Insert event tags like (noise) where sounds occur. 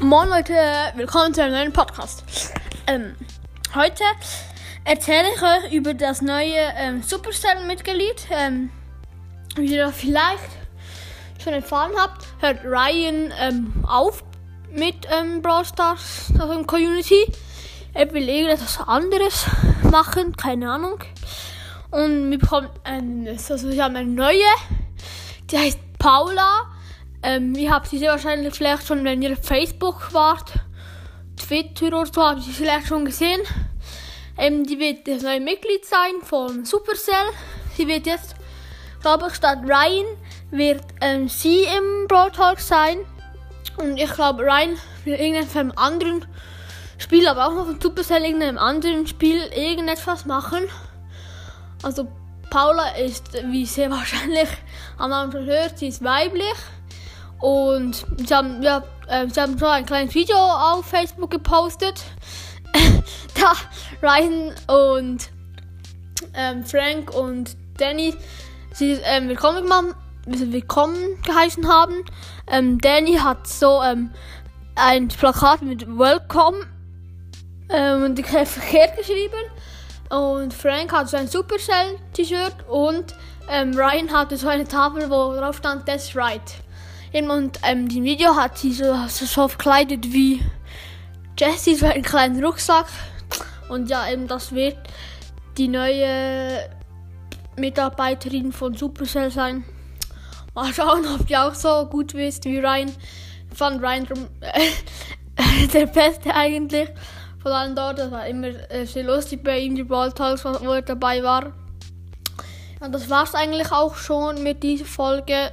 Moin Leute, willkommen zu einem neuen Podcast. Ähm, heute erzähle ich euch über das neue ähm, Supercell-Mitglied. Ähm, wie ihr vielleicht schon erfahren habt, hört Ryan ähm, auf mit ähm, Brawl Stars, also Community. Er will irgendetwas anderes machen, keine Ahnung. Und wir bekommen ein, also wir haben eine neue, die heißt Paula. Ähm, ihr habt sie sehr wahrscheinlich vielleicht schon, wenn ihr auf Facebook wart, Twitter oder so, habt ihr sie vielleicht schon gesehen. Ähm, die wird das neue Mitglied sein von Supercell. Sie wird jetzt, glaube ich, statt Ryan wird ähm, sie im Brawl Talk sein. Und ich glaube, Ryan will irgendein von einem anderen Spiel, aber auch noch von Supercell irgendeinem anderen Spiel irgendetwas machen. Also Paula ist, wie sehr wahrscheinlich am Anfang hört, sie ist weiblich. Und sie haben, ja, äh, sie haben so ein kleines Video auf Facebook gepostet. (laughs) da Ryan und ähm, Frank und Danny sie ähm, willkommen gemacht, willkommen geheißen haben. Ähm, Danny hat so ähm, ein Plakat mit Welcome ähm, und verkehrt geschrieben. Und Frank hat so ein Supercell-T-Shirt und ähm, Ryan hatte so eine Tafel, wo drauf stand, that's right. Und ähm, die Video hat sie so, so, verkleidet wie Jessie, so einen kleinen Rucksack. Und ja, eben das wird die neue Mitarbeiterin von Supercell sein. Mal schauen, ob ihr auch so gut wisst wie Ryan. Ich fand Ryan äh, (laughs) der Beste eigentlich. Von allen dort, das war immer äh, sehr lustig bei ihm, die Brawl wo er dabei war. Und das war's eigentlich auch schon mit dieser Folge.